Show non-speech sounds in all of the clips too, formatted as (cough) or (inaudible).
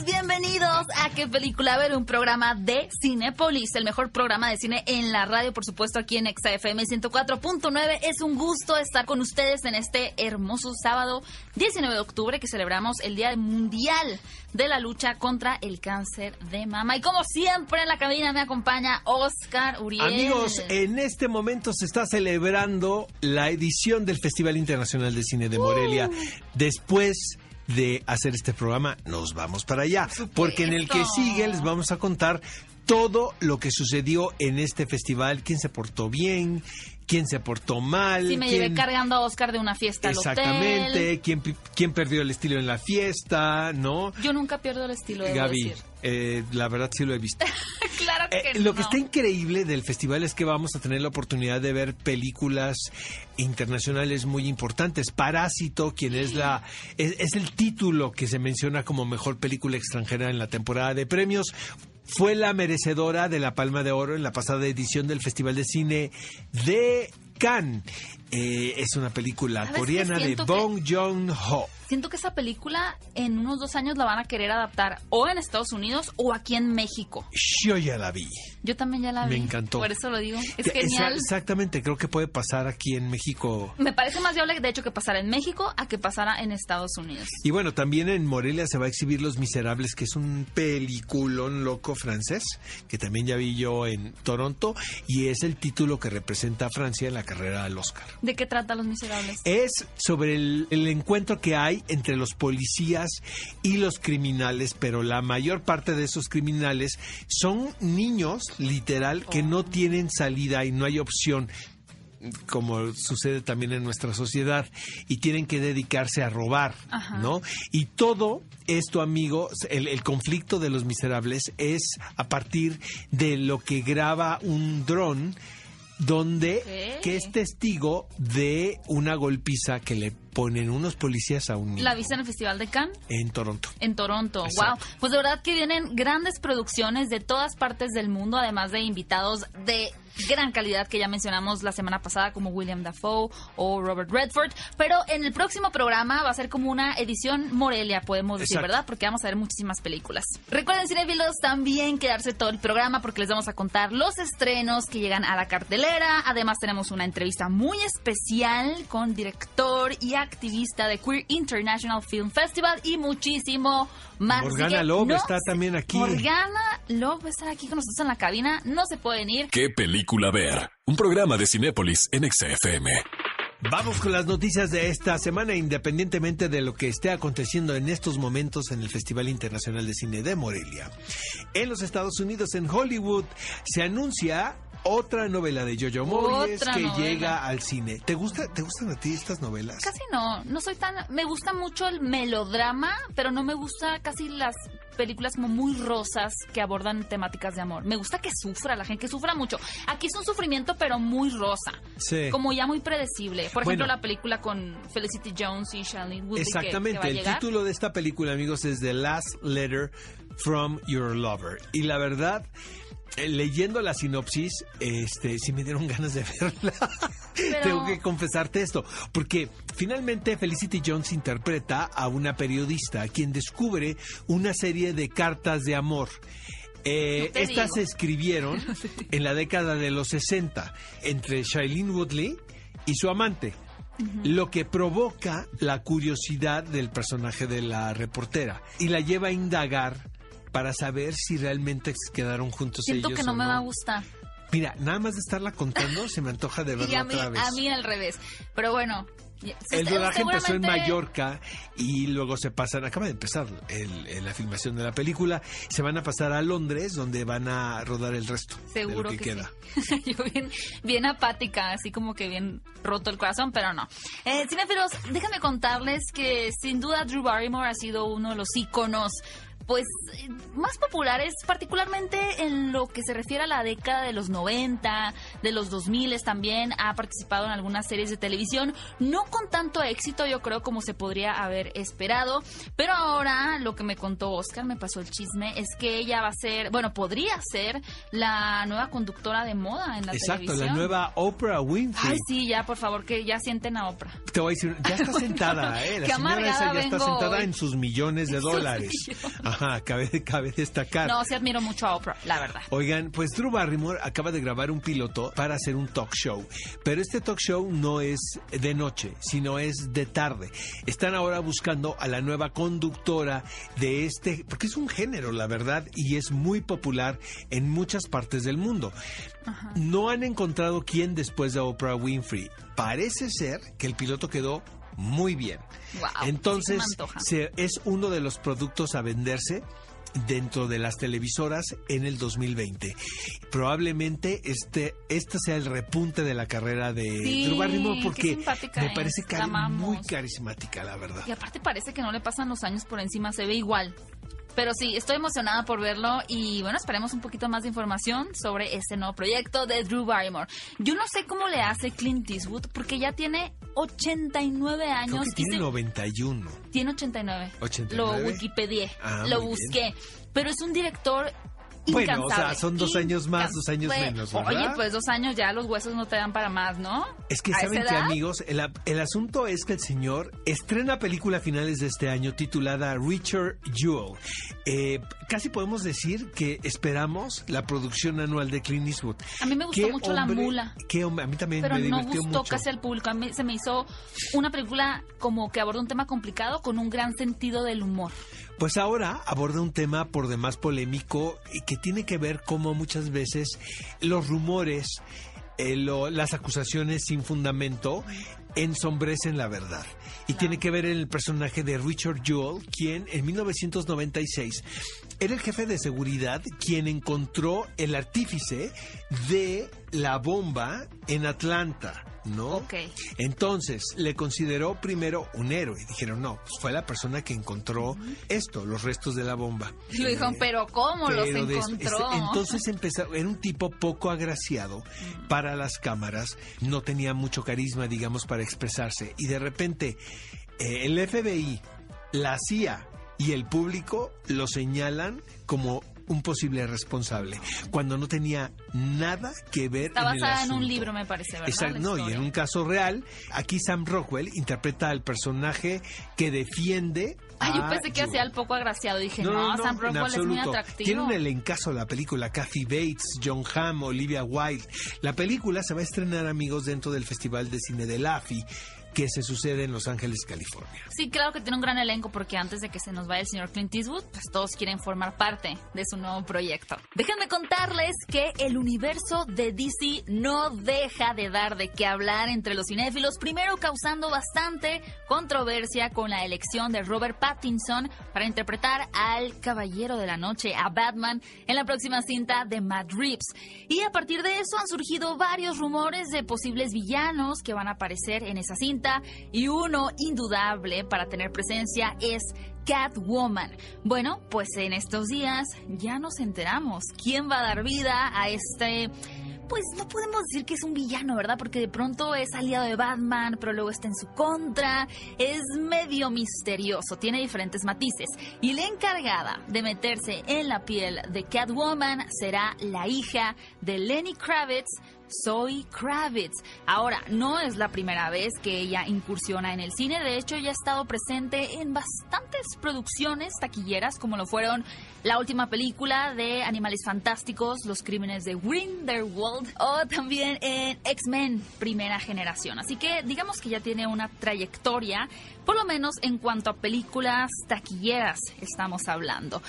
Bienvenidos a ¿Qué película ver? Un programa de Cinepolis, el mejor programa de cine en la radio, por supuesto, aquí en XFM 104.9. Es un gusto estar con ustedes en este hermoso sábado 19 de octubre que celebramos el Día Mundial de la Lucha contra el Cáncer de Mama. Y como siempre en la cabina me acompaña Oscar Uriel. Amigos, en este momento se está celebrando la edición del Festival Internacional de Cine de Morelia. Después de hacer este programa, nos vamos para allá. Porque en el que sigue les vamos a contar todo lo que sucedió en este festival, quién se portó bien, quién se portó mal. Sí, me quién... llevé cargando a Oscar de una fiesta al Exactamente, hotel. quién, quién perdió el estilo en la fiesta, ¿no? Yo nunca pierdo el estilo de Gaby, decir. eh, la verdad sí lo he visto. (laughs) claro que Eh, lo que está increíble del festival es que vamos a tener la oportunidad de ver películas internacionales muy importantes. Parásito, quien es la es, es el título que se menciona como mejor película extranjera en la temporada de premios. Fue la merecedora de la Palma de Oro en la pasada edición del Festival de Cine de Cannes. Eh, es una película coreana de Bong Joon-ho. Siento que esa película en unos dos años la van a querer adaptar o en Estados Unidos o aquí en México. Yo ya la vi. Yo también ya la vi. Me encantó. Por eso lo digo. Es Esa- genial. Exactamente, creo que puede pasar aquí en México Me parece más viable, de hecho, que pasara en México a que pasara en Estados Unidos. Y bueno, también en Morelia se va a exhibir Los Miserables, que es un peliculón loco francés, que también ya vi yo en Toronto, y es el título que representa a Francia en la carrera al Oscar. ¿De qué trata Los Miserables? Es sobre el, el encuentro que hay entre los policías y los criminales, pero la mayor parte de esos criminales son niños, literal, que no tienen salida y no hay opción como sucede también en nuestra sociedad, y tienen que dedicarse a robar, Ajá. ¿no? Y todo esto, amigo, el, el conflicto de los miserables es a partir de lo que graba un dron donde que es testigo de una golpiza que le ponen unos policías a un niño ¿La viste en el Festival de Cannes? en Toronto. En Toronto, Exacto. wow. Pues de verdad que vienen grandes producciones de todas partes del mundo, además de invitados de gran calidad que ya mencionamos la semana pasada, como William Dafoe o Robert Redford. Pero en el próximo programa va a ser como una edición Morelia, podemos decir, Exacto. ¿verdad? Porque vamos a ver muchísimas películas. Recuerden, cinefilos, también quedarse todo el programa porque les vamos a contar los estrenos que llegan a la cartelera. Además, tenemos una entrevista muy especial con director y activista de Queer International Film Festival y muchísimo más. Morgana que Love no está se- también aquí. Morgana Love va a estar aquí con nosotros en la cabina. No se pueden ir. ¿Qué película ver? Un programa de Cinépolis en XFM. Vamos con las noticias de esta semana, independientemente de lo que esté aconteciendo en estos momentos en el Festival Internacional de Cine de Morelia. En los Estados Unidos, en Hollywood, se anuncia otra novela de Jojo Moyes Otra que novela. llega al cine. ¿Te gusta, te gustan a ti estas novelas? Casi no, no soy tan... Me gusta mucho el melodrama, pero no me gusta casi las películas como muy rosas que abordan temáticas de amor. Me gusta que sufra la gente, que sufra mucho. Aquí es un sufrimiento, pero muy rosa. Sí. Como ya muy predecible. Por ejemplo, Bueno. la película con Felicity Jones y Shailene Woodley que- que, Exactamente, va a el título de esta película, amigos, es The Last Letter from Your Lover. Y la verdad, eh, leyendo la sinopsis, este, sí me dieron ganas de (laughs) verla. Pero- Tengo que confesarte esto, porque finalmente Felicity Jones interpreta a una periodista quien descubre una serie de cartas de amor. Eh, No estas digo. se escribieron (laughs) en la década de los 60 entre Shailene Woodley y su amante. Lo que provoca la curiosidad del personaje de la reportera y la lleva a indagar para saber si realmente quedaron juntos Siento ellos que no o me va a gustar. Mira, nada más de estarla contando se me antoja de (laughs) Y verla a mí, otra vez. a mí al revés. Pero bueno. El rodaje empezó en Mallorca y luego se pasan, acaba de empezar el- el- la filmación de la película, se van a pasar a Londres donde van a rodar el resto Seguro de lo que, que, queda. sí. (laughs) Yo bien, bien apática, así como que bien roto el corazón, pero no. Eh, déjame contarles que sin duda Drew Barrymore ha sido uno de los íconos pues eh, más populares, particularmente en lo que se refiere a la década de los 90, de los 2000 también, ha participado en algunas series de televisión, no con tanto éxito yo creo como se podría haber esperado, pero ahora lo que me contó Oscar, me pasó el chisme, es que ella va a ser, bueno, podría ser la nueva conductora de moda en la Exacto, televisión. la nueva Oprah Winfrey. Ay, sí, ya, por favor, que ya sienten a Oprah. Te voy a decir, ya está (laughs) sentada, ¿eh? La señora esa ya está sentada hoy. en sus millones de En dólares. millones. Ajá, cabe, (laughs) cabe destacar. No, sí admiro mucho a Oprah, la verdad. Oigan, pues Drew Barrymore acaba de grabar un piloto para hacer un talk show, pero este talk show no es de noche, sino es de tarde. Están ahora buscando a la nueva conductora de este, porque es un género, la verdad, y es muy popular en muchas partes del mundo. No han encontrado quién después de Oprah Winfrey. Parece ser que el piloto quedó muy bien. Guau, Entonces, se es uno de los productos a venderse dentro de las televisoras en el 2020. Probablemente este, este sea el repunte de la carrera de Sí, Drew Barrymore porque me parece cari- muy carismática, la verdad. Y aparte parece que no le pasan los años por encima, se ve igual. Pero sí, estoy emocionada por verlo y bueno, esperemos un poquito más de información sobre este nuevo proyecto de Drew Barrymore. Yo no sé cómo le hace Clint Eastwood porque ya tiene 89 Creo años que y tiene se- 91. tiene 89. 89. Lo Wikipedié, Ah, lo busqué. Pero es un director Bueno, o sea, son dos años más, dos años menos, ¿verdad? Oye, pues dos años ya los huesos no te dan para más, ¿no? Es que ¿A saben que amigos, el, asunto es que el señor estrena película a finales de este año titulada Richard Jewell. Eh, casi podemos decir que esperamos la producción anual de Clint Eastwood. A mí me gustó mucho La Mula. qué hombre, a mí también pero me no divirtió gustó mucho. casi al público. A mí se me hizo una película como que aborda un tema complicado con un gran sentido del humor. Pues ahora aborda un tema por demás polémico y que tiene que ver cómo muchas veces los rumores, eh, lo- las acusaciones sin fundamento ensombrecen la verdad. Y tiene que ver en el personaje de Richard Jewell, quien en 1996 era el jefe de seguridad quien encontró el artífice de la bomba en Atlanta. ¿No? Ok. Entonces le consideró primero un héroe. Dijeron, no, pues fue la persona que encontró esto, los restos de la bomba. Lo dijeron, Eh, pero ¿cómo los pero des- encontró? este, entonces empezó, era un tipo poco agraciado para las cámaras, no tenía mucho carisma, digamos, para expresarse. Y de repente eh, el FBI, la CIA y el público lo señalan como un posible responsable, cuando no tenía nada que ver Está en el basada en un libro, me parece, ¿verdad? Exacto, no, y en un caso real, aquí Sam Rockwell interpreta al personaje que defiende. Ay, yo pensé que hacía el poco agraciado. Dije, no, Sam en Rockwell es muy atractivo. Tiene un elencazo la película, Kathy Bates, John Hamm, Olivia Wilde. La película se va a estrenar, amigos, dentro del Festival de Cine de LAFI, que se sucede en Los Ángeles, California. Sí, claro que tiene un gran elenco porque antes de que se nos vaya el señor Clint Eastwood, pues todos quieren formar parte de su nuevo proyecto. Déjenme contarles que el universo de DC no deja de dar de qué hablar entre los cinéfilos, primero causando bastante controversia con la elección de Robert Pattinson para interpretar al Caballero de la Noche, a Batman, en la próxima cinta de Matt Reeves. Y a partir de eso han surgido varios rumores de posibles villanos que van a aparecer en esa cinta y uno indudable para tener presencia es Catwoman. Bueno, pues en estos días ya nos enteramos quién va a dar vida a este... Pues no podemos decir que es un villano, ¿verdad? Porque de pronto es aliado de Batman, pero luego está en su contra. Es medio misterioso, tiene diferentes matices. Y la encargada de meterse en la piel de Catwoman será la hija de Lenny Kravitz, Zoe Kravitz. Ahora, no es la primera vez que ella incursiona en el cine, de hecho ya ha estado presente en bastantes producciones taquilleras, como lo fueron la última película de Animales Fantásticos, Los Crímenes de Grindelwald, o también en X-Men Primera Generación. Así que digamos que ya tiene una trayectoria, por lo menos en cuanto a películas taquilleras estamos hablando.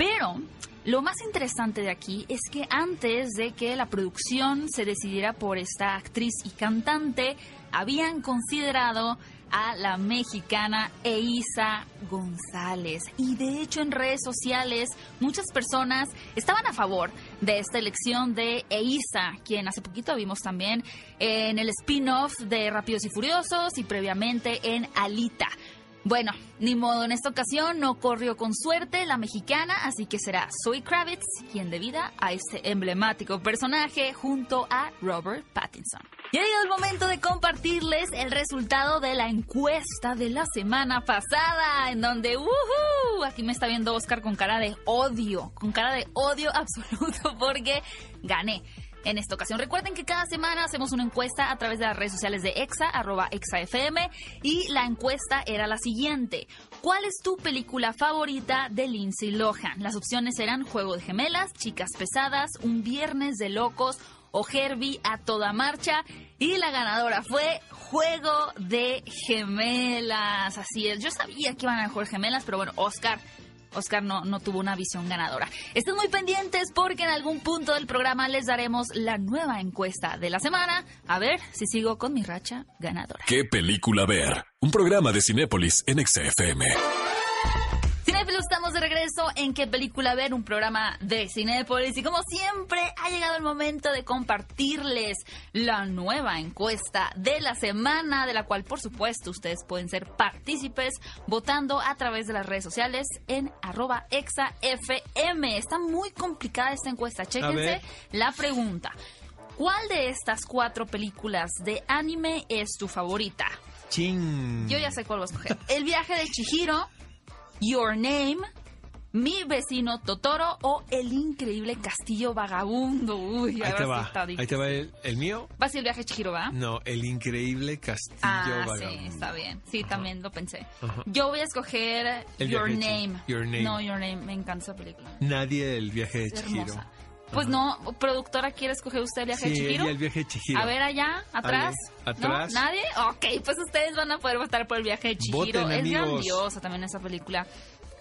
Pero lo más interesante de aquí es que antes de que la producción se decidiera por esta actriz y cantante, habían considerado a la mexicana Eiza González. Y de hecho en redes sociales muchas personas estaban a favor de esta elección de Eiza, quien hace poquito vimos también en el spin-off de Rápidos y Furiosos y previamente en Alita. Bueno, ni modo, en esta ocasión no corrió con suerte la mexicana, así que será Zoe Kravitz quien dé vida a este emblemático personaje junto a Robert Pattinson. Ya ha llegado el momento de compartirles el resultado de la encuesta de la semana pasada, en donde, ¡uhú! Aquí me está viendo Oscar con cara de odio, con cara de odio (laughs) absoluto, porque gané en esta ocasión. Recuerden que cada semana hacemos una encuesta a través de las redes sociales de EXA, arroba EXAFM, y la encuesta era la siguiente. ¿Cuál es tu película favorita de Lindsay Lohan? Las opciones eran Juego de Gemelas, Chicas Pesadas, Un Viernes de Locos o Herbie a toda marcha. Y la ganadora fue Juego de Gemelas. Así es, yo sabía que iban a jugar gemelas, pero bueno, Oscar Oscar no, no tuvo una visión ganadora. Estén muy pendientes porque en algún punto del programa les daremos la nueva encuesta de la semana. A ver si sigo con mi racha ganadora. ¿Qué película ver? Un programa de Cinépolis en XFM en qué película ver, un programa de Cinepolis y como siempre ha llegado el momento de compartirles la nueva encuesta de la semana, de la cual por supuesto ustedes pueden ser partícipes votando a través de las redes sociales en arroba exafm. Está muy complicada esta encuesta, chéquense la pregunta. ¿Cuál de estas cuatro películas de anime es tu favorita? Ching. Yo ya sé cuál voy a escoger. El viaje de Chihiro, Your Name, Mi vecino Totoro o El increíble castillo vagabundo. Uy, ahí te va. ahí te va el, mío. ¿Va a ser el viaje Chihiro, va? No, El increíble castillo ah, vagabundo. Sí, está bien. Sí, también lo pensé. Yo voy a escoger Your Name. Your Name. No, Your Name. Me encanta esa película. Nadie el viaje de Chihiro. Pues no, productora, ¿quiere escoger usted el viaje de Chihiro? Sí, el viaje de Chihiro. A ver, allá, atrás. ¿Atrás? ¿Nadie? Ok, pues ustedes van a poder votar por el viaje de Chihiro. es grandiosa también esa película.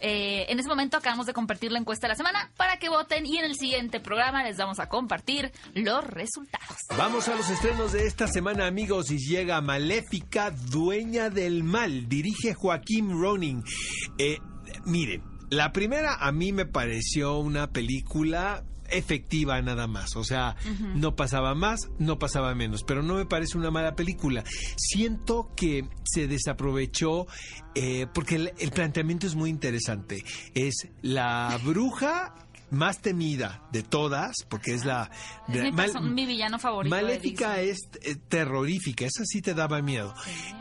Eh, en ese momento acabamos de compartir la encuesta de la semana para que voten y en el siguiente programa les vamos a compartir los resultados. Vamos a los estrenos de esta semana, amigos, y llega Maléfica, Dueña del Mal. Dirige Joaquín Ronin. Eh, miren, la primera a mí me pareció una película efectiva nada más. O sea, no pasaba más, no pasaba menos. Pero no me parece una mala película. Siento que se desaprovechó eh, porque el, planteamiento es muy interesante. Es la bruja más temida de todas, porque es la... mi, villano favorito. Maléfica es eh, terrorífica, esa sí te daba miedo.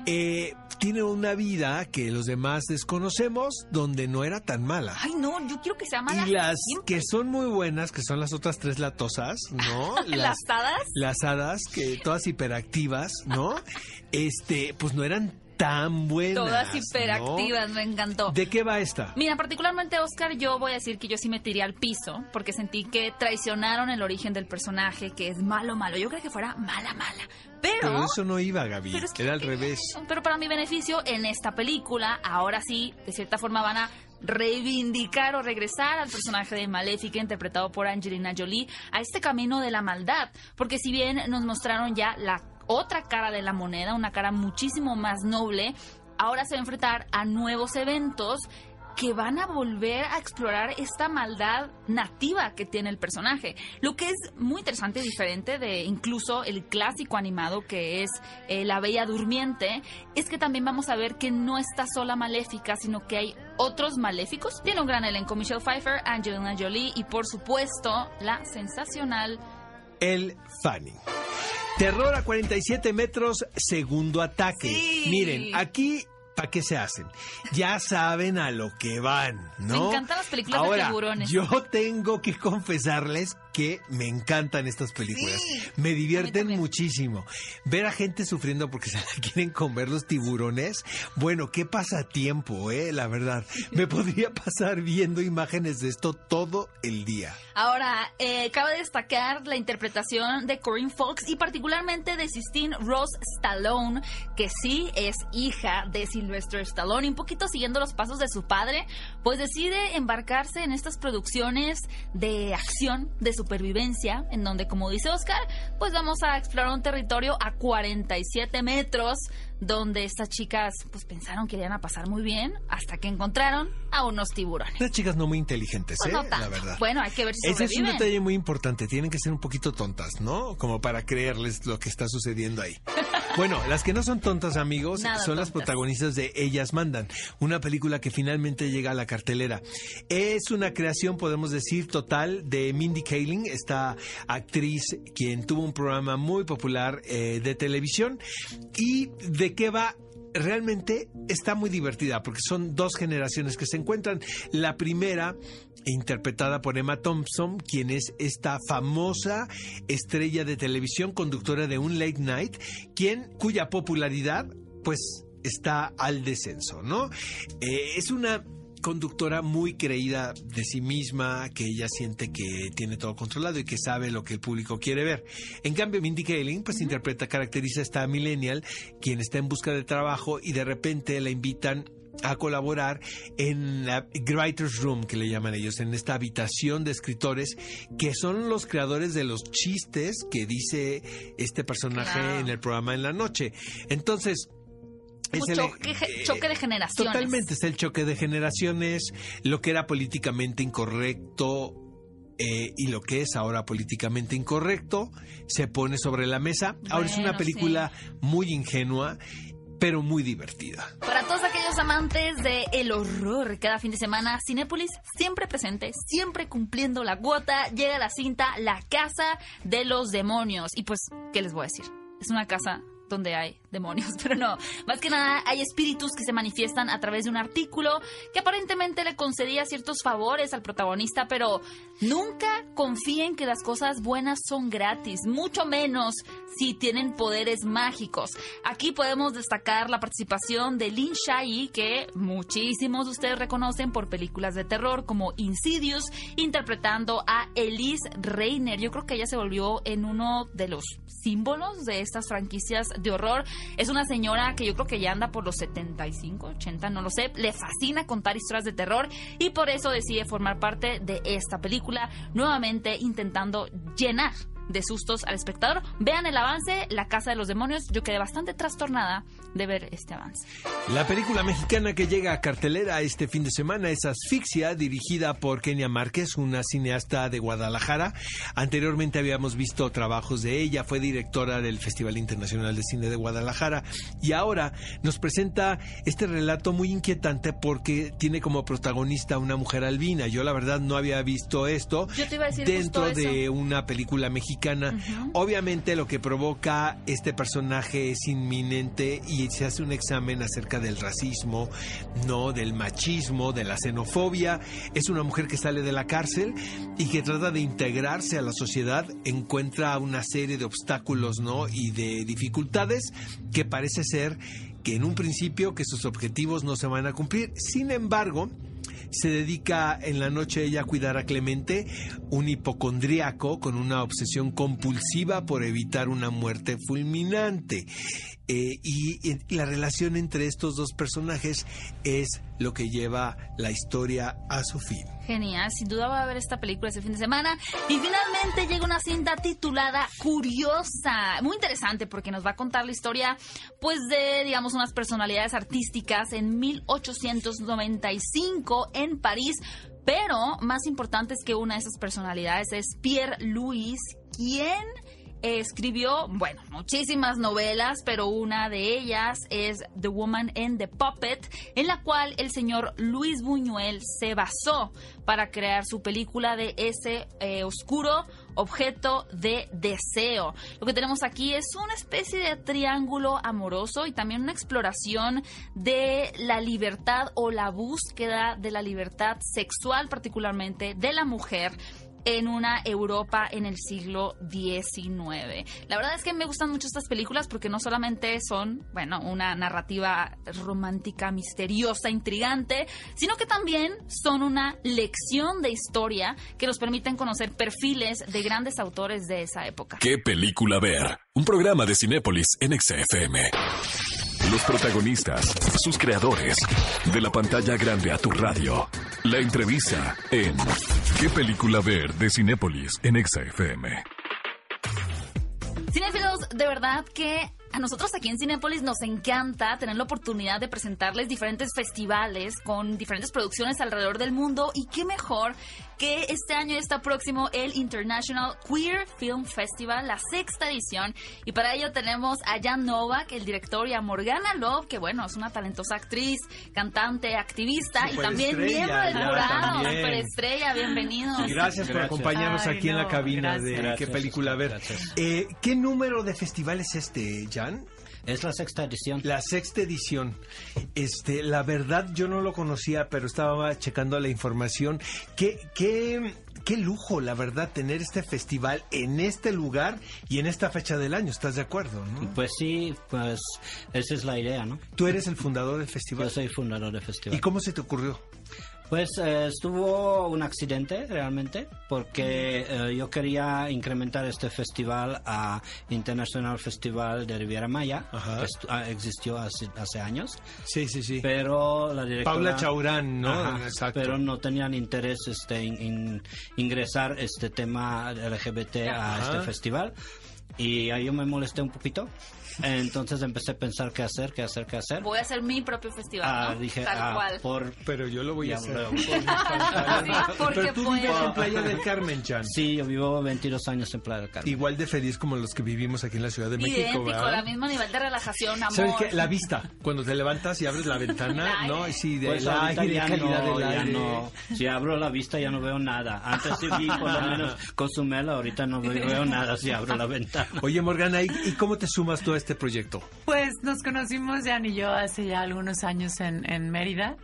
Eh, tiene una vida que los demás desconocemos, donde no era tan mala. Ay, no, yo quiero que sea mala. Y las que son muy buenas, que son las otras tres latosas, ¿no? (laughs) las, hadas. Las hadas, que todas hiperactivas, ¿no? (laughs) este, pues no eran tan buenas. Todas hiperactivas, me encantó. ¿De qué va esta? Mira, particularmente Oscar, yo voy a decir que yo sí me tiré al piso porque sentí que traicionaron el origen del personaje, que es malo, malo. Yo creo que fuera mala, mala. Pero, pero eso no iba, Gaby. Era al revés. Pero para mi beneficio, en esta película, ahora sí, de cierta forma van a reivindicar o regresar al personaje de Maléfica interpretado por Angelina Jolie a este camino de la maldad, porque si bien nos mostraron ya la otra cara de la moneda, una cara muchísimo más noble, ahora se va a enfrentar a nuevos eventos que van a volver a explorar esta maldad nativa que tiene el personaje. Lo que es muy interesante y diferente de incluso el clásico animado que es eh, La Bella Durmiente, es que también vamos a ver que no está sola maléfica, sino que hay otros maléficos. Tiene un gran elenco, Michelle Pfeiffer, Angelina Jolie y por supuesto la sensacional... El Fanny. Terror a 47 metros, segundo ataque. Miren, aquí ¿para qué se hacen? Ya saben a lo que van, ¿no? Me encantan las películas Ahora, de tiburones. Yo tengo que confesarles que me encantan estas películas. me divierten muchísimo. Ver a gente sufriendo porque (laughs) se la quieren comer los tiburones. Bueno, qué pasatiempo, eh, la verdad. Me (laughs) podría pasar viendo imágenes de esto todo el día. Ahora, eh, cabe destacar la interpretación de Corinne Fox y particularmente de Sistine Rose Stallone, que sí es hija de Sylvester Stallone, un poquito siguiendo los pasos de su padre, pues decide embarcarse en estas producciones de acción de su supervivencia, en donde, como dice Oscar, pues vamos a explorar un territorio a 47 metros, donde estas chicas pues pensaron que iban a pasar muy bien, hasta que encontraron a unos tiburones. Las chicas no muy inteligentes, pues ¿eh? la verdad. Bueno, hay que ver si Ese es un detalle muy importante, tienen que ser un poquito tontas, ¿no? Como para creerles lo que está sucediendo ahí. (laughs) Bueno, las que no son tontas, amigos, Nada son las protagonistas de Ellas Mandan, una película que finalmente llega a la cartelera. Es una creación, podemos decir, total de Mindy Kaling, esta actriz quien tuvo un programa muy popular eh, de televisión. ¿Y de qué va? Realmente está muy divertida porque son dos generaciones que se encuentran. La primera interpretada por Emma Thompson, quien es esta famosa estrella de televisión, conductora de un late night, quien cuya popularidad pues está al descenso, ¿no? Eh, es una conductora muy creída de sí misma, que ella siente que tiene todo controlado y que sabe lo que el público quiere ver. En cambio, Mindy Kaling, pues interpreta, caracteriza a esta millennial, quien está en busca de trabajo y de repente la invitan a colaborar en la Writer's Room, que le llaman ellos, en esta habitación de escritores, que son los creadores de los chistes que dice este personaje Claro. en el programa en la noche. Entonces, Un es el- choque, eh, choque de generaciones. Totalmente, está el choque de generaciones, lo que era políticamente incorrecto eh, y lo que es ahora políticamente incorrecto se pone sobre la mesa. ahora es una película muy ingenua, pero muy divertida. Para todos aquellos amantes de el horror, cada fin de semana, Cinépolis siempre presente, siempre cumpliendo la cuota, llega la cinta La Casa de los Demonios. Y pues, ¿qué les voy a decir? Es una casa donde hay demonios, pero no. Más que nada, hay espíritus que se manifiestan a través de un artículo que aparentemente le concedía ciertos favores al protagonista, pero nunca confíen que las cosas buenas son gratis, mucho menos si tienen poderes mágicos. Aquí podemos destacar la participación de Lin Shai, que muchísimos de ustedes reconocen por películas de terror como Insidious, interpretando a Elise Reiner. Yo creo que ella se volvió en uno de los símbolos de estas franquicias de horror. Es una señora que yo creo que ya anda por los 75, 80, no lo sé. Le fascina contar historias de terror y por eso decide formar parte de esta película, nuevamente intentando llenar de sustos al espectador. Vean el avance, La Casa de los Demonios. Yo quedé bastante trastornada de ver este avance. La película mexicana que llega a cartelera este fin de semana es Asfixia, dirigida por Kenia Márquez, una cineasta de Guadalajara. Anteriormente habíamos visto trabajos de ella, fue directora del Festival Internacional de Cine de Guadalajara y ahora nos presenta este relato muy inquietante porque tiene como protagonista una mujer albina. Yo la verdad no había visto esto dentro de una película mexicana. Obviamente lo que provoca este personaje es inminente y se hace un examen acerca del racismo, no del machismo, de la xenofobia. Es una mujer que sale de la cárcel y que trata de integrarse a la sociedad, encuentra una serie de obstáculos, ¿no? y de dificultades que parece ser que en un principio que sus objetivos no se van a cumplir. Sin embargo, se dedica en la noche ella a cuidar a Clemente, un hipocondríaco con una obsesión compulsiva por evitar una muerte fulminante. Eh, y, la relación entre estos dos personajes es lo que lleva la historia a su fin. Genial, sin duda va a ver esta película este fin de semana. Y finalmente llega una cinta titulada Curiosa. Muy interesante porque nos va a contar la historia, pues, de, digamos, unas personalidades artísticas en 1895 en París. Pero más importante es que una de esas personalidades es Pierre Louis, quien escribió, bueno, muchísimas novelas, pero una de ellas es The Woman and the Puppet, en la cual el señor Luis Buñuel se basó para crear su película de ese eh, oscuro objeto de deseo. Lo que tenemos aquí es una especie de triángulo amoroso y también una exploración de la libertad o la búsqueda de la libertad sexual, particularmente de la mujer en una Europa en el siglo XIX. La verdad es que me gustan mucho estas películas porque no solamente son, bueno, una narrativa romántica, misteriosa, intrigante, sino que también son una lección de historia que nos permiten conocer perfiles de grandes autores de esa época. ¿Qué película ver? Un programa de Cinépolis en XFM. Los protagonistas, sus creadores, de la pantalla grande a tu radio. La entrevista en ¿Qué película ver? de Cinépolis en XFM. Cinéfilos, de verdad que a nosotros aquí en Cinépolis nos encanta tener la oportunidad de presentarles diferentes festivales con diferentes producciones alrededor del mundo y qué mejor que este año está próximo el International Queer Film Festival, la sexta edición. Y para ello tenemos a Jan Novak, el director, y a Morgana Love, que bueno, es una talentosa actriz, cantante, activista y también miembro del jurado. Superestrella, bienvenidos. Gracias, por acompañarnos aquí en la cabina de qué película ver. Eh, ¿Qué número de festival es este, Jan? Es la sexta edición. La sexta edición. Este, la verdad yo no lo conocía, pero estaba checando la información. ¿Qué, qué, qué lujo, la verdad, tener este festival en este lugar y en esta fecha del año. ¿Estás de acuerdo? ¿no? Pues sí, pues esa es la idea, ¿no? Tú eres el fundador del festival. Yo soy fundador del festival. ¿Y cómo se te ocurrió? Pues eh, estuvo un accidente realmente, porque eh, yo quería incrementar este festival a International Festival de Riviera Maya, que ah, existió hace, hace, años. Sí, sí, sí. Pero la directora... Paula Chaurán, ¿no? Exacto. Pero no tenían interés este, en, ingresar este tema LGBT a este festival. Y ahí yo me molesté un poquito entonces empecé a pensar qué hacer, qué hacer, qué hacer. Voy a hacer mi propio festival. Ah, dije, Tal ah, cual. Por, pero yo lo voy a hacer. (laughs) Por, pero tú vives en Playa del Carmen, Chan. Sí, yo vivo 22 años en Playa del Carmen. Igual de feliz como los que vivimos aquí en la Ciudad de México. Idéntico, la mismo nivel de relajación, amor. ¿Sabes qué? La vista. Cuando te levantas y abres la ventana, (laughs) ¿no? Sí, de pues la calidad no, del aire. No. Si abro la vista ya no veo nada. Antes sí vi por lo menos Cozumel, ahorita no veo nada si abro la ventana. Oye, Morgana, ¿y, cómo te sumas tú a este proyecto? Pues nos conocimos Jan y yo hace ya algunos años en, en Mérida.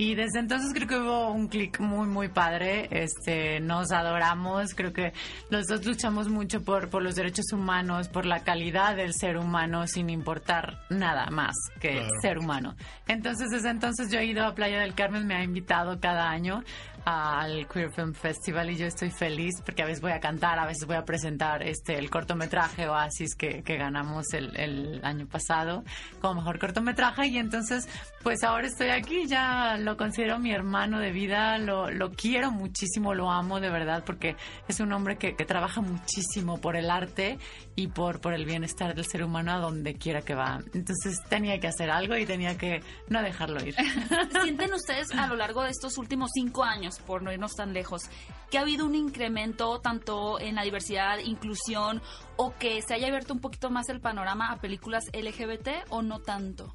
Y desde entonces creo que hubo un clic muy, muy padre. Este, nos adoramos. Creo que los dos luchamos mucho por, por los derechos humanos, por la calidad del ser humano, sin importar nada más que ser humano. Entonces, desde entonces yo he ido a Playa del Carmen, me ha invitado cada año al Queer Film Festival y yo estoy feliz porque a veces voy a cantar, a veces voy a presentar este el cortometraje Oasis que, que ganamos el, el, año pasado como mejor cortometraje y entonces pues ahora estoy aquí, ya lo considero mi hermano de vida, lo, lo quiero muchísimo, lo amo de verdad porque es un hombre que, que trabaja muchísimo por el arte y por, por el bienestar del ser humano a donde quiera que va. Entonces tenía que hacer algo y tenía que no dejarlo ir. (laughs) ¿Sienten ustedes a lo largo de estos últimos cinco años, por no irnos tan lejos, que ha habido un incremento tanto en la diversidad, inclusión o que se haya abierto un poquito más el panorama a películas LGBT o no tanto?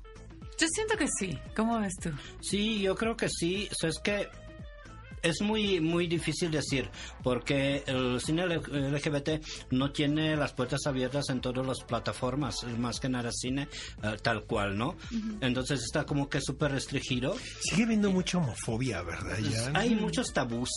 Yo siento que sí. ¿Cómo ves tú? Sí, yo creo que sí. O sea, es que es muy muy difícil decir porque el cine LGBT no tiene las puertas abiertas en todas las plataformas, más que nada cine eh, tal cual, ¿no? Entonces está como que súper restringido. Sigue habiendo mucha homofobia, ¿verdad? Hay muchos tabús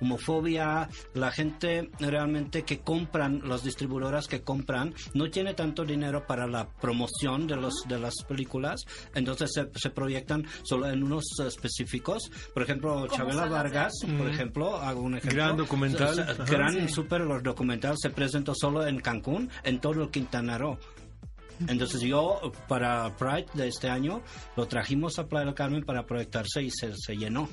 homofobia, la gente realmente que compran, las distribuidoras que compran, no tiene tanto dinero para la promoción de, los, de las películas, entonces se, proyectan solo en unos específicos. Por ejemplo, Chabela Vargas, por ejemplo, hago un ejemplo. Gran documental. gran, super documental, se presentó solo en Cancún, en todo el Quintana Roo. Entonces yo, para Pride de este año, lo trajimos a Playa del Carmen para proyectarse y se, se llenó.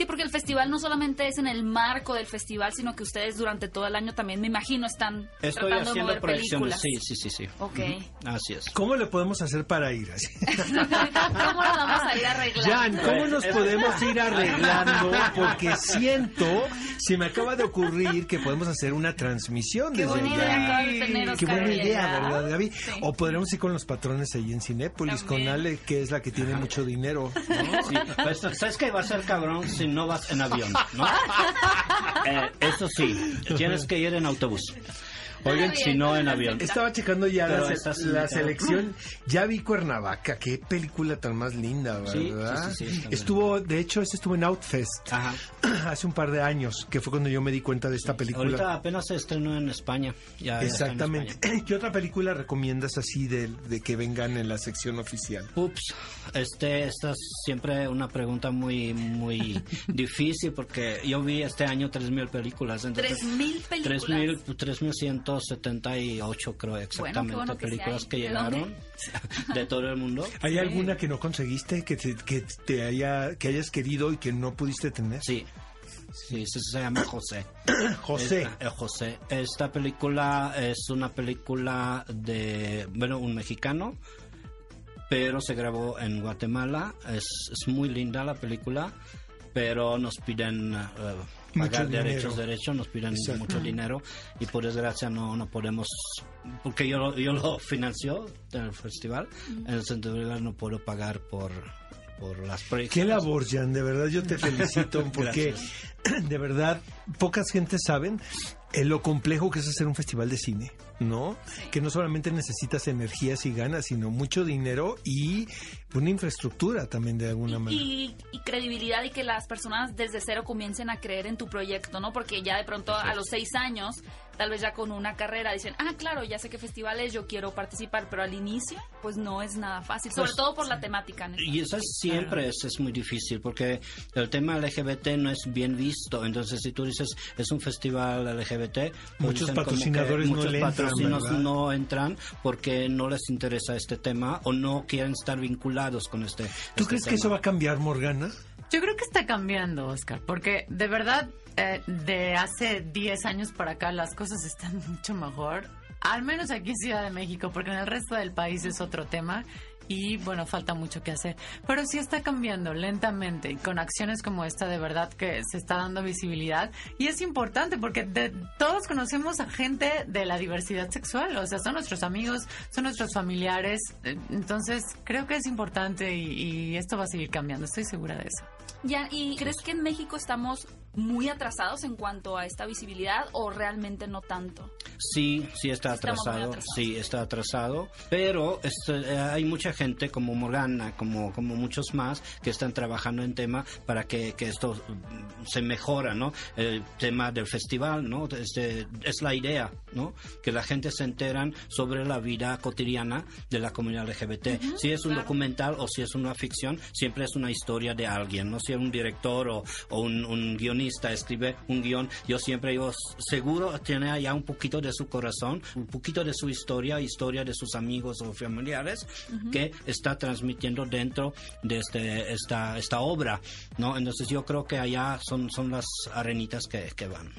Sí, porque el festival no solamente es en el marco del festival, sino que ustedes durante todo el año también, me imagino, están Estoy tratando haciendo de proyecciones. Sí, sí, sí, sí. Ok. Así es. ¿Cómo le podemos hacer para ir así? (laughs) ¿Cómo nos vamos a ir arreglando? Jan, ¿cómo nos podemos ir arreglando? (laughs) Porque siento, se me acaba de ocurrir que podemos hacer una transmisión Qué buena idea de tener, Qué buena idea, ¿verdad? ¿verdad, Gaby? O podremos ir con los patrones ahí en Cinépolis, con Ale, que es la que tiene mucho dinero. ¿no? Sí. Pues, ¿Sabes qué va a ser cabrón si no vas en avión? ¿no? (laughs) Eh, eso sí, tienes que ir en autobús. Oigan, si no en avión. Estaba checando ya la, la, selección. Ya vi Cuernavaca. Qué película tan más linda, ¿verdad? Sí, sí, sí, estuvo, de hecho, este estuvo en Outfest Ajá. (clears throat) hace un par de años, que fue cuando yo me di cuenta de esta película. Ahorita apenas se estrenó en España. Ya Exactamente. está en España. (clears throat) ¿Qué otra película recomiendas así de, de, que vengan en la sección oficial? Ups, este, esta es siempre una pregunta muy, muy (laughs) difícil porque yo vi este año 3.000 películas. Entonces, ¿3.000 películas? 3.100 178 creo exactamente bueno, bueno películas que, que llegaron (laughs) de todo el mundo. (laughs) ¿Hay alguna que no conseguiste que te, que te haya que hayas querido y que no pudiste tener? Sí. Sí, se, se llama José. (coughs) José. Esta, eh, José. Esta película es una película de, bueno, un mexicano, pero se grabó en Guatemala. Es, es muy linda la película, pero nos piden Mucho pagar dinero. derechos, derechos, nos piden Exacto. mucho dinero y por desgracia no, no podemos, porque yo, lo- yo lo financio del festival, en el centro de no puedo pagar por, por las Qué labor, Jan, de verdad yo te felicito (laughs) porque (clears throat) de verdad pocas gentes saben eh, lo complejo que es hacer un festival de cine, ¿no? Que no solamente necesitas energías y ganas, sino mucho dinero y una infraestructura también de alguna manera. Y, y credibilidad y que las personas desde cero comiencen a creer en tu proyecto, ¿no? Porque ya de pronto a los seis años, tal vez ya con una carrera, dicen, ah, claro, ya sé qué festivales, yo quiero participar, pero al inicio, pues no es nada fácil, sobre Pues, todo por la temática. ¿no? Y eso es- siempre es, es muy difícil porque el tema LGBT no es bien visto. Entonces, si tú dices es un festival LGBT, pues Muchos patrocinadores no muchos le entran, patrocinios ¿verdad? no entran porque no les interesa este tema o no quieren estar vinculados con este. ¿Tú este crees que eso va a cambiar, Morgana? Yo creo que está cambiando, Oscar, porque de verdad, eh, de hace 10 años para acá las cosas están (laughs) mucho mejor. Al menos aquí en Ciudad de México, porque en el resto del país es otro tema. Y bueno, falta mucho que hacer. Pero sí está cambiando lentamente y con acciones como esta, de verdad que se está dando visibilidad. Y es importante porque de- todos conocemos a gente de la diversidad sexual. O sea, son nuestros amigos, son nuestros familiares. Eh, Entonces, creo que es importante y, y esto va a seguir cambiando. Estoy segura de eso. Ya, ¿Y crees que en México estamos muy atrasados en cuanto a esta visibilidad o realmente no tanto? Sí, sí está atrasado, sí está atrasado, pero este, hay mucha gente como Morgana, como, como muchos más, que están trabajando en tema para que, que esto mm, se mejora, ¿no? El tema del festival, ¿no? Este, es la idea, ¿no? Que la gente se enteran sobre la vida cotidiana de la comunidad LGBT. si es un claro. documental o si es una ficción, siempre es una historia de alguien, ¿no? Si un director o, o un, un guionista escribe un guion, yo siempre digo, seguro tiene allá un poquito de su corazón, un poquito de su historia, historia de sus amigos o familiares, que está transmitiendo dentro de este, esta, esta obra, ¿no? Entonces yo creo que allá son, son las arenitas que, que van.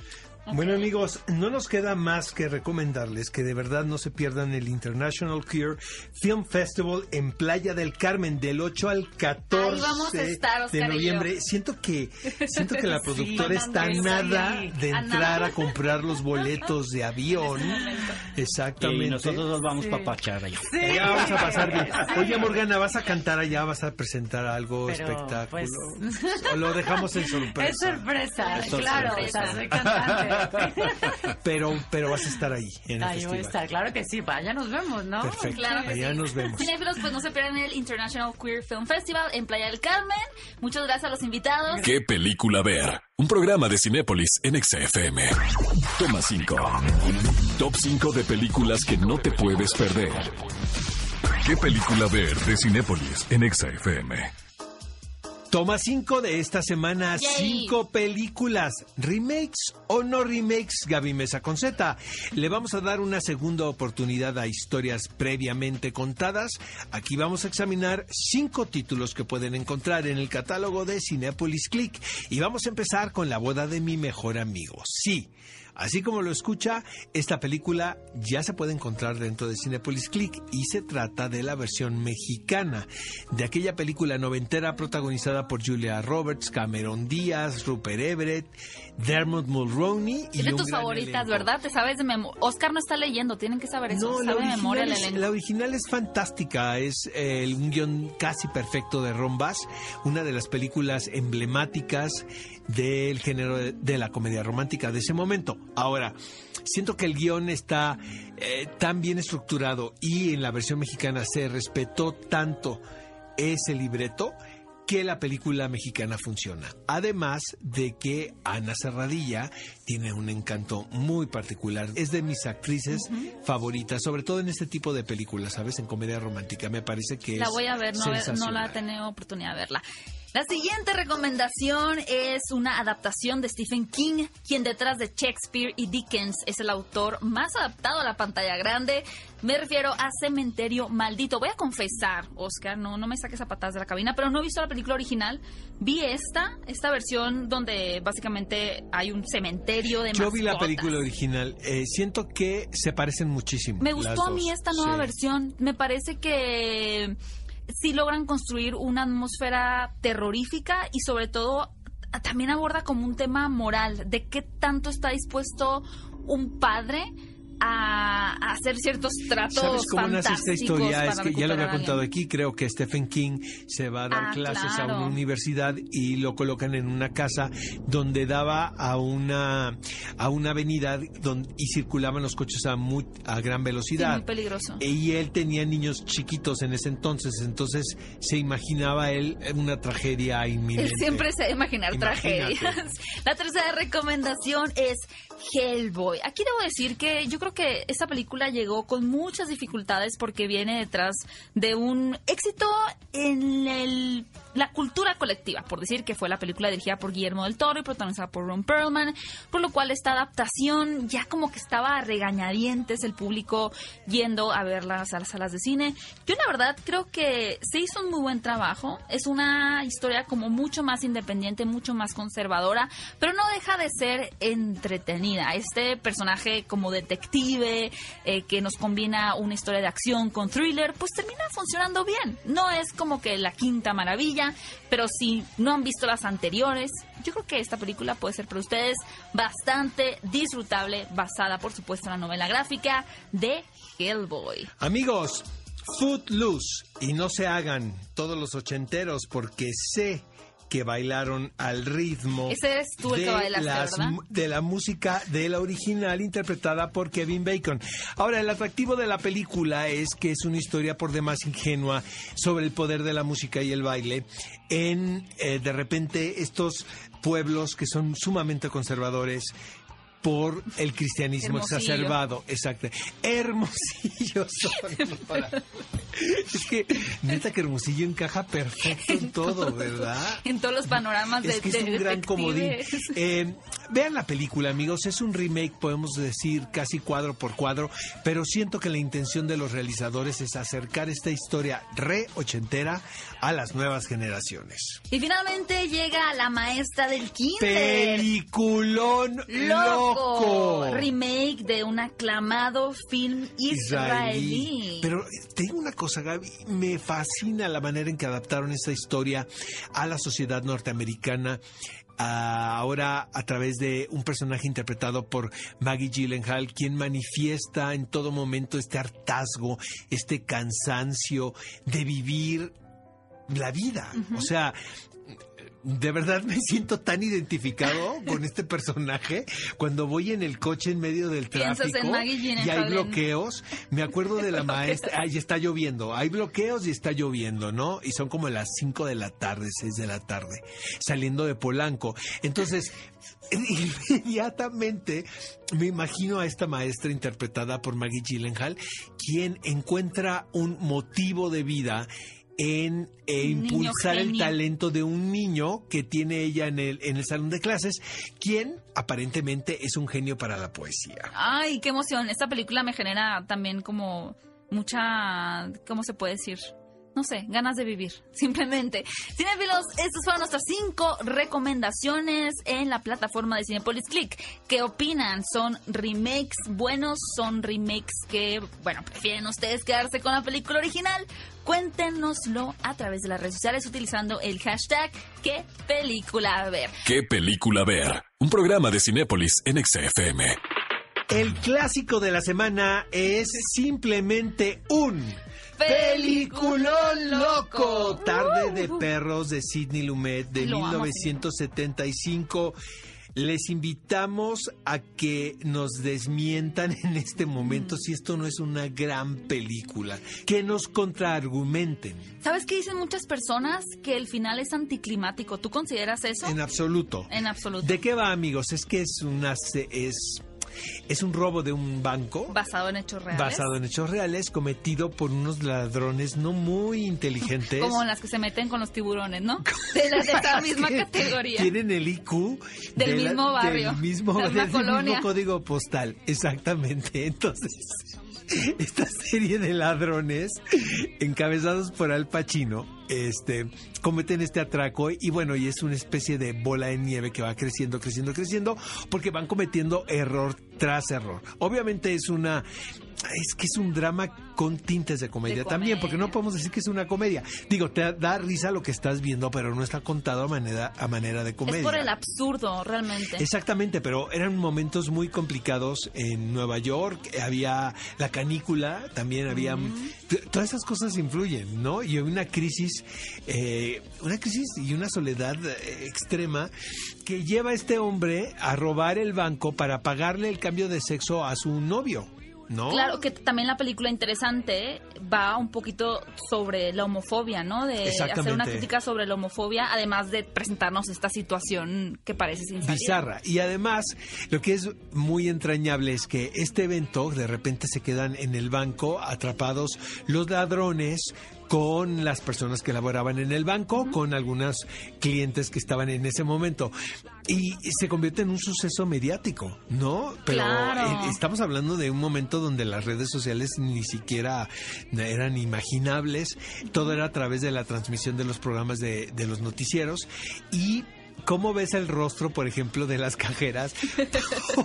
Bueno amigos, no nos queda más que recomendarles que de verdad no se pierdan el International Queer Film Festival en Playa del Carmen del 8 al 14 Ahí vamos a estar, Oscar de noviembre. Siento que siento que la Sí, productora está a sí, nada sí. de A entrar nada. a comprar los boletos de avión. Exactamente. Y nosotros nos vamos Sí. para Pachar allá. Allá vamos a pasar bien. Sí. Oye, Morgana, ¿vas a cantar allá? ¿Vas a presentar algo, Pero, espectáculo? pues- ¿O lo dejamos en (laughs) sorpresa? Es sorpresa, Es claro. sorpresa. O sea, soy cantante. (laughs) Pero, pero vas a estar ahí, en el Ahí voy a estar, claro que sí. Vaya, nos vemos, ¿no? Perfecto. Claro que Allá sí. nos vemos. Cinéfilos, pues no se pierdan el International Queer Film Festival en Playa del Carmen. Muchas gracias a los invitados. ¿Qué película ver? Un programa de Cinépolis en XFM. Toma 5. Top 5 de películas que no te puedes perder. ¿Qué película ver de Cinépolis en XFM? Toma 5 de esta semana, cinco películas, remakes o no remakes, Gaby Mesa con Z. Le vamos a dar una segunda oportunidad a historias previamente contadas. Aquí vamos a examinar cinco títulos que pueden encontrar en el catálogo de Cinepolis Click. Y vamos a empezar con La boda de mi mejor amigo. Sí. Así como lo escucha, esta película ya se puede encontrar dentro de Cinepolis Click y se trata de la versión mexicana de aquella película noventera protagonizada por Julia Roberts, Cameron Díaz, Rupert Everett, Dermot Mulroney y Es de un tus gran favoritas, elenco. ¿verdad? Te sabes de memoria. Oscar no está leyendo, tienen que saber eso. No, la sabe de memoria original, el es, la original es fantástica, es eh, un guion casi perfecto de Ron Bass, una de las películas emblemáticas del género de, de la comedia romántica de ese momento. Ahora, siento que el guion está eh, tan bien estructurado y en la versión mexicana se respetó tanto ese libreto que la película mexicana funciona. Además de que Ana Serradilla tiene un encanto muy particular. Es de mis actrices favoritas, sobre todo en este tipo de películas, ¿sabes? En comedia romántica. Me parece que La es voy a ver, no, no la he tenido oportunidad de verla. La siguiente recomendación es una adaptación de Stephen King, quien detrás de Shakespeare y Dickens es el autor más adaptado a la pantalla grande. Me refiero a Cementerio Maldito. Voy a confesar, Oscar, no, no me saques a de la cabina, pero no he visto la película original. Vi esta, esta versión donde básicamente hay un cementerio de Yo vi la película original. Eh, siento que se parecen muchísimo. Me gustó a mí esta nueva Sí. versión. Me parece que sí logran construir una atmósfera terrorífica y sobre todo a- también aborda como un tema moral de qué tanto está dispuesto un padre a, a hacer ciertos tratos ¿Sabes cómo nace esta fantásticos historia? Es que ya lo había contado aquí. Creo que Stephen King se va a dar Ah, clases a una universidad y lo colocan en una casa donde daba a una a una avenida donde, y circulaban los coches a, muy, a gran Sí, velocidad. muy peligroso. y él tenía niños chiquitos en ese entonces, entonces se imaginaba él una tragedia inminente. Él siempre se debe imaginar Imagínate. tragedias. (laughs) La tercera recomendación es Hellboy. Aquí debo decir que yo creo que esta película llegó con muchas dificultades porque viene detrás de un éxito en el- la cultura colectiva, por decir que fue la película dirigida por Guillermo del Toro y protagonizada por Ron Perlman, por lo cual esta adaptación ya como que estaba a regañadientes el público yendo a verlas a las salas de cine. Yo la verdad creo que se hizo un muy buen trabajo, es una historia como mucho más independiente, mucho más conservadora, pero no deja de ser entretenida. Este personaje como detective eh, que nos combina una historia de acción con thriller, pues termina funcionando bien. No es como que la quinta maravilla, pero si no han visto las anteriores, yo creo que esta película puede ser para ustedes bastante disfrutable, basada por supuesto en la novela gráfica de Hellboy. Amigos, Footloose. Y no se hagan todos los ochenteros porque sé que bailaron al ritmo Ese eres tú el de la música de la original interpretada por Kevin Bacon. Ahora, el atractivo de la película es que es una historia por demás ingenua sobre el poder de la música y el baile en, eh, de repente, estos pueblos que son sumamente conservadores por el cristianismo Hermosillo. exacerbado. Exacto. Hermosillo son. (laughs) Hola. Es que neta que Hermosillo encaja perfecto en todo, ¿verdad? En todos los panoramas de Es que es de un gran comodín. Eh, vean la película, amigos. Es un remake, podemos decir, casi cuadro por cuadro, pero siento que la intención de los realizadores es acercar esta historia re ochentera a las nuevas generaciones. Y finalmente llega la maestra del kinder. Peliculón Loco. Loco. Remake de un aclamado film israelí. Pero te digo una cosa, Gaby, me fascina la manera en que adaptaron esta historia a la sociedad norteamericana. ah, Ahora a través de un personaje interpretado por Maggie Gyllenhaal, quien manifiesta en todo momento este hartazgo, este cansancio de vivir la vida. O sea, de verdad me siento tan identificado con este personaje cuando voy en el coche en medio del tráfico en y hay bloqueos. Me acuerdo de la (laughs) maestra, ay, está lloviendo, hay bloqueos y está lloviendo, ¿no? Y son como las 5 de la tarde, 6 de la tarde, saliendo de Polanco. Entonces, (laughs) inmediatamente me imagino a esta maestra interpretada por Maggie Gyllenhaal, quien encuentra un motivo de vida en eh, niño impulsar el talento de un niño que tiene ella en el, en el salón de clases, quien aparentemente es un genio para la poesía. Ay, qué emoción. Esta película me genera también como mucha, ¿cómo se puede decir? No sé, ganas de vivir, (laughs) simplemente. Cinefilos, estas fueron nuestras cinco recomendaciones en la plataforma de Cinepolis Click. ¿Qué opinan? ¿Son remakes buenos? ¿Son remakes que, bueno, prefieren ustedes quedarse con la película original? Cuéntenoslo a través de las redes sociales utilizando el hashtag ¿Qué película ver? ¿Qué película ver? Un programa de Cinépolis en XFM. El clásico de la semana es simplemente un Peliculón loco. Tarde de perros de Sidney Lumet de Lo amo, 1975. Les invitamos a que nos desmientan en este momento si esto no es una gran película, que nos contraargumenten. ¿Sabes qué dicen muchas personas? Que el final es anticlimático. ¿Tú consideras eso? En absoluto. En absoluto. ¿De qué va, amigos? Es que es una es Es un robo de un banco. Basado en hechos reales. Basado en hechos reales, cometido por unos ladrones no muy inteligentes. Como las que se meten con los tiburones, ¿no? (laughs) De, la, de esa misma categoría. Tienen el IQ (laughs) del mismo barrio. Del mismo, del mismo código postal. Exactamente. Entonces (laughs) esta serie de ladrones encabezados por Al Pacino este, cometen este atraco y bueno, y es una especie de bola de nieve que va creciendo, creciendo, creciendo, porque van cometiendo error tras error. Obviamente es una es que es un drama con tintes de comedia, también, porque no podemos decir que es una comedia. Digo, te da risa lo que estás viendo, pero no está contado a manera, a manera de comedia. Es por el absurdo, realmente. Exactamente, pero eran momentos muy complicados en Nueva York. Había la canícula, también había... Todas esas cosas influyen, ¿no? Y una crisis, eh, una crisis y una soledad eh, extrema que lleva a este hombre a robar el banco para pagarle el cambio de sexo a su novio. Claro, que también la película interesante va un poquito sobre la homofobia, ¿no? De hacer una crítica sobre la homofobia, además de presentarnos esta situación que parece sin Bizarra. Y además, lo que es muy entrañable es que este evento, de repente se quedan en el banco atrapados los ladrones con las personas que laboraban en el banco, con algunos clientes que estaban en ese momento. Y, se convierte en un suceso mediático, ¿no? Pero eh, estamos hablando de un momento donde las redes sociales ni siquiera eran imaginables. Todo era a través de la transmisión de los programas de, de los noticieros. Y cómo ves el rostro, por ejemplo, de las (laughs) cajeras,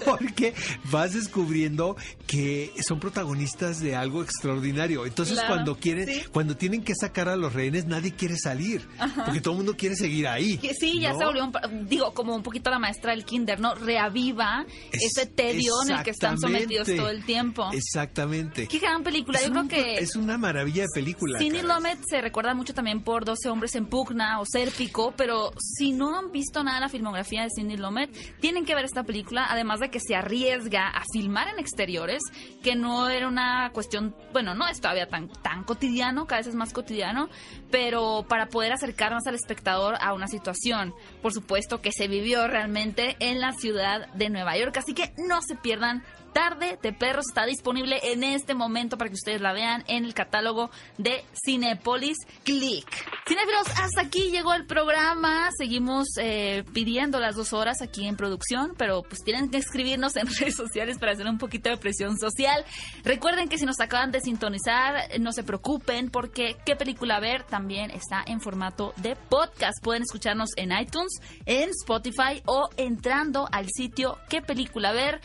porque vas descubriendo que son protagonistas de algo extraordinario. Entonces, cuando quieren, cuando tienen que sacar a los rehenes, nadie quiere salir, porque todo el mundo quiere seguir ahí. sí, ya se volvió, digo, como un poquito la maestra del kinder, ¿no? Reaviva ese tedio en el que están sometidos todo el tiempo. Exactamente. Qué gran película. Yo creo que es una maravilla de película. Sidney Lomet se recuerda mucho también por 12 hombres en pugna o Sérpico, pero si no han visto nada de la filmografía de Cindy Lomet, tienen que ver esta película, además de que se arriesga a filmar en exteriores, que no era una cuestión, bueno, no es todavía tan, tan cotidiano, cada vez es más cotidiano, pero para poder acercarnos al espectador a una situación, por supuesto, que se vivió realmente en la ciudad de Nueva York. Así que no se pierdan Tarde de Perros está disponible en este momento para que ustedes la vean en el catálogo de Cinepolis Click. Cinefilos, hasta aquí llegó el programa. Seguimos eh, pidiendo las dos horas aquí en producción, pero pues tienen que escribirnos en (laughs) redes sociales para hacer un poquito de presión social. Recuerden que si nos acaban de sintonizar, no se preocupen porque qué película ver también está en formato de podcast. Pueden escucharnos en iTunes, en Spotify o entrando al sitio qué película ver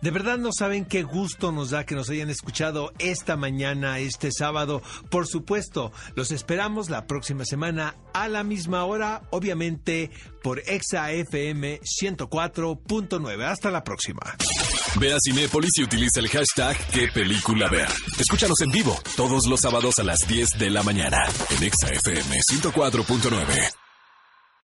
de verdad no saben qué gusto nos da que nos hayan escuchado esta mañana, este sábado. Por supuesto, los esperamos la próxima semana a la misma hora, obviamente por Exa FM 104.9. Hasta la próxima. Ve a Cinépolis y utiliza el hashtag qué película ver. Escúchanos en vivo todos los sábados a las 10 de la mañana en Exa FM 104.9.